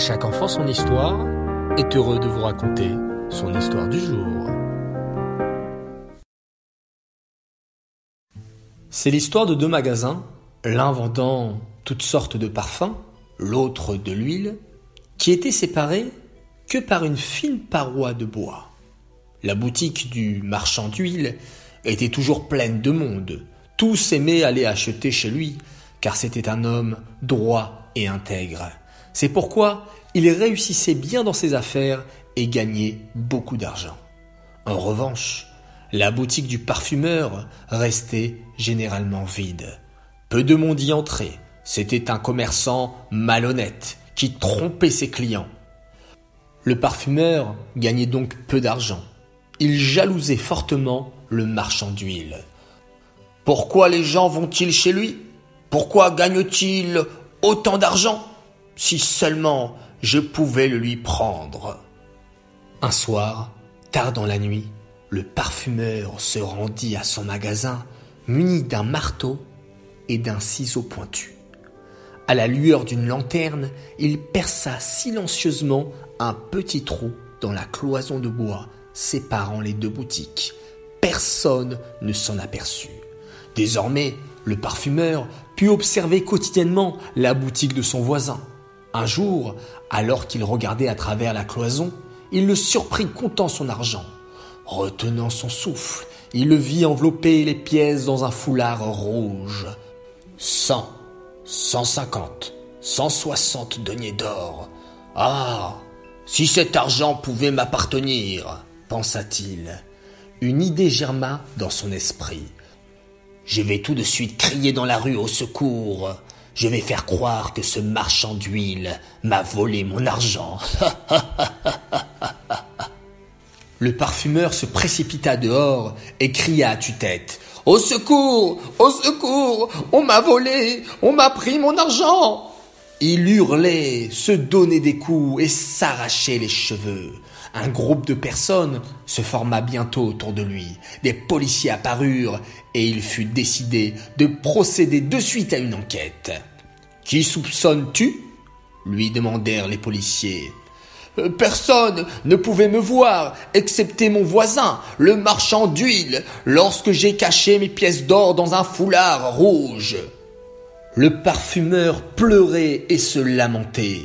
chaque enfant son histoire est heureux de vous raconter son histoire du jour. C'est l'histoire de deux magasins, l'un vendant toutes sortes de parfums, l'autre de l'huile, qui étaient séparés que par une fine paroi de bois. La boutique du marchand d'huile était toujours pleine de monde. Tous aimaient aller acheter chez lui, car c'était un homme droit et intègre. C'est pourquoi il réussissait bien dans ses affaires et gagnait beaucoup d'argent. En revanche, la boutique du parfumeur restait généralement vide. Peu de monde y entrait. C'était un commerçant malhonnête qui trompait ses clients. Le parfumeur gagnait donc peu d'argent. Il jalousait fortement le marchand d'huile. Pourquoi les gens vont-ils chez lui? Pourquoi gagne-t-il autant d'argent? Si seulement je pouvais le lui prendre. Un soir, tard dans la nuit, le parfumeur se rendit à son magasin muni d'un marteau et d'un ciseau pointu. À la lueur d'une lanterne, il perça silencieusement un petit trou dans la cloison de bois séparant les deux boutiques. Personne ne s'en aperçut. Désormais, le parfumeur put observer quotidiennement la boutique de son voisin. Un jour, alors qu'il regardait à travers la cloison, il le surprit comptant son argent. Retenant son souffle, il le vit envelopper les pièces dans un foulard rouge. Cent, cent cinquante, cent soixante deniers d'or. Ah, si cet argent pouvait m'appartenir, pensa-t-il. Une idée germa dans son esprit. Je vais tout de suite crier dans la rue au secours. Je vais faire croire que ce marchand d'huile m'a volé mon argent. Le parfumeur se précipita dehors et cria à tue-tête. Au secours! Au secours! On m'a volé! On m'a pris mon argent! Il hurlait, se donnait des coups et s'arrachait les cheveux. Un groupe de personnes se forma bientôt autour de lui. Des policiers apparurent et il fut décidé de procéder de suite à une enquête. Qui soupçonnes-tu? lui demandèrent les policiers. Euh, personne ne pouvait me voir, excepté mon voisin, le marchand d'huile, lorsque j'ai caché mes pièces d'or dans un foulard rouge. Le parfumeur pleurait et se lamentait.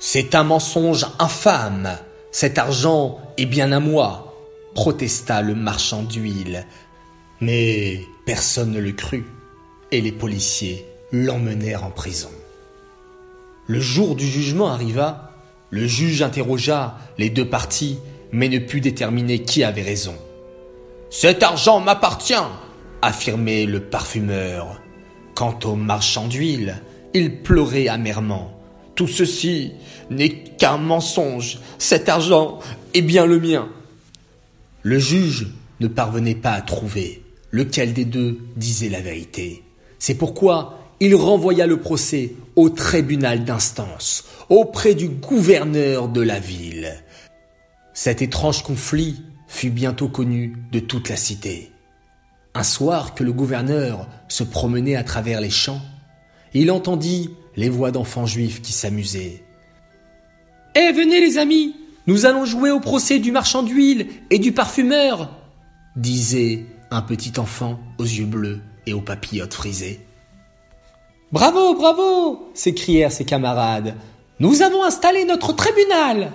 C'est un mensonge infâme. Cet argent est bien à moi, protesta le marchand d'huile. Mais personne ne le crut, et les policiers l'emmenèrent en prison. Le jour du jugement arriva, le juge interrogea les deux parties, mais ne put déterminer qui avait raison. Cet argent m'appartient, affirmait le parfumeur. Quant au marchand d'huile, il pleurait amèrement. Tout ceci n'est qu'un mensonge. Cet argent est bien le mien. Le juge ne parvenait pas à trouver lequel des deux disait la vérité. C'est pourquoi il renvoya le procès au tribunal d'instance, auprès du gouverneur de la ville. Cet étrange conflit fut bientôt connu de toute la cité. Un soir que le gouverneur se promenait à travers les champs, il entendit les voix d'enfants juifs qui s'amusaient. Eh, venez les amis, nous allons jouer au procès du marchand d'huile et du parfumeur, disait un petit enfant aux yeux bleus et aux papillotes frisées. Bravo, bravo s'écrièrent ses camarades. Nous avons installé notre tribunal.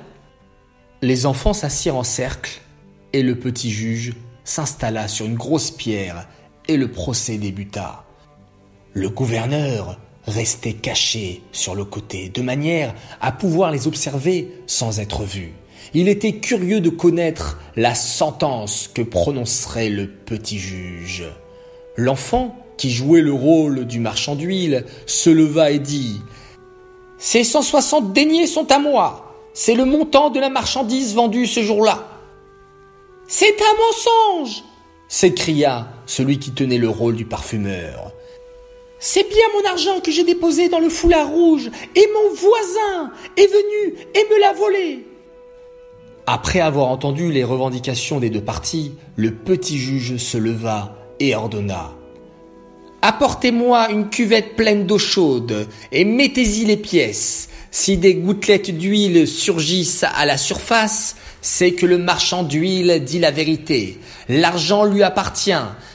Les enfants s'assirent en cercle et le petit juge s'installa sur une grosse pierre et le procès débuta. Le gouverneur restait caché sur le côté de manière à pouvoir les observer sans être vu. Il était curieux de connaître la sentence que prononcerait le petit juge. L'enfant qui jouait le rôle du marchand d'huile, se leva et dit Ces 160 deniers sont à moi. C'est le montant de la marchandise vendue ce jour-là. C'est un mensonge s'écria celui qui tenait le rôle du parfumeur. C'est bien mon argent que j'ai déposé dans le foulard rouge et mon voisin est venu et me l'a volé. Après avoir entendu les revendications des deux parties, le petit juge se leva et ordonna Apportez-moi une cuvette pleine d'eau chaude et mettez-y les pièces. Si des gouttelettes d'huile surgissent à la surface, c'est que le marchand d'huile dit la vérité. L'argent lui appartient.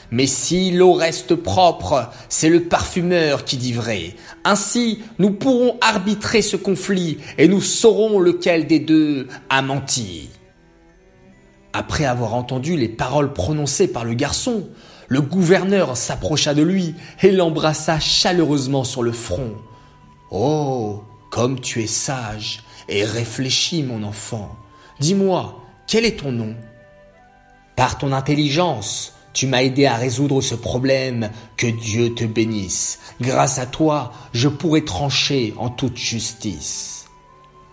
Mais si l'eau reste propre, c'est le parfumeur qui dit vrai. Ainsi, nous pourrons arbitrer ce conflit et nous saurons lequel des deux a menti. Après avoir entendu les paroles prononcées par le garçon, le gouverneur s'approcha de lui et l'embrassa chaleureusement sur le front. Oh, comme tu es sage et réfléchi, mon enfant. Dis-moi, quel est ton nom? Par ton intelligence, tu m'as aidé à résoudre ce problème. Que Dieu te bénisse. Grâce à toi, je pourrai trancher en toute justice.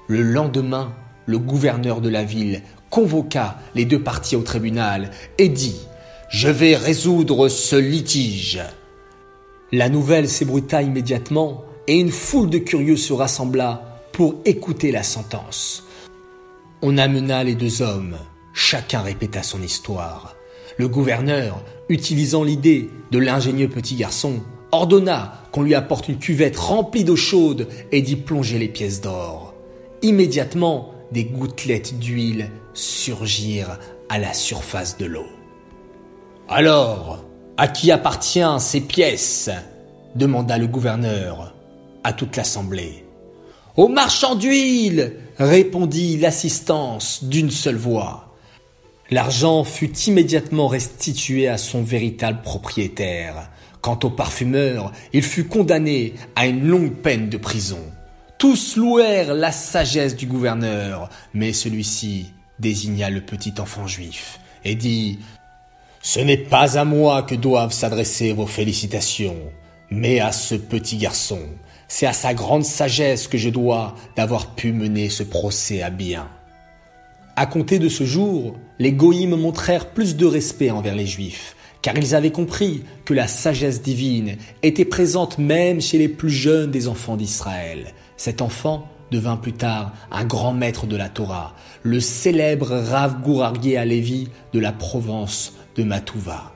Le lendemain, le gouverneur de la ville convoqua les deux parties au tribunal et dit Je vais résoudre ce litige. La nouvelle s'ébruita immédiatement et une foule de curieux se rassembla pour écouter la sentence. On amena les deux hommes, chacun répéta son histoire. Le gouverneur, utilisant l'idée de l'ingénieux petit garçon, ordonna qu'on lui apporte une cuvette remplie d'eau chaude et d'y plonger les pièces d'or. Immédiatement, des gouttelettes d'huile surgirent à la surface de l'eau. Alors, à qui appartient ces pièces demanda le gouverneur à toute l'assemblée. Au marchand d'huile répondit l'assistance d'une seule voix. L'argent fut immédiatement restitué à son véritable propriétaire. Quant au parfumeur, il fut condamné à une longue peine de prison. Tous louèrent la sagesse du gouverneur, mais celui-ci désigna le petit enfant juif et dit Ce n'est pas à moi que doivent s'adresser vos félicitations, mais à ce petit garçon. C'est à sa grande sagesse que je dois d'avoir pu mener ce procès à bien. À compter de ce jour, les goïmes montrèrent plus de respect envers les juifs, car ils avaient compris que la sagesse divine était présente même chez les plus jeunes des enfants d'Israël, cet enfant devint plus tard un grand maître de la Torah, le célèbre Rav Gourargué Alevi de la Provence de Matouva.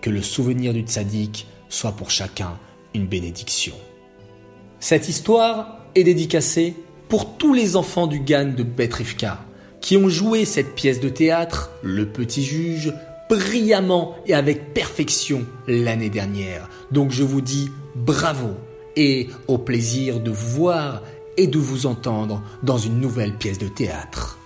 Que le souvenir du tzaddik soit pour chacun une bénédiction. Cette histoire est dédicacée pour tous les enfants du Gan de Betrivka qui ont joué cette pièce de théâtre, Le Petit Juge, brillamment et avec perfection l'année dernière. Donc je vous dis bravo et au plaisir de vous voir et de vous entendre dans une nouvelle pièce de théâtre.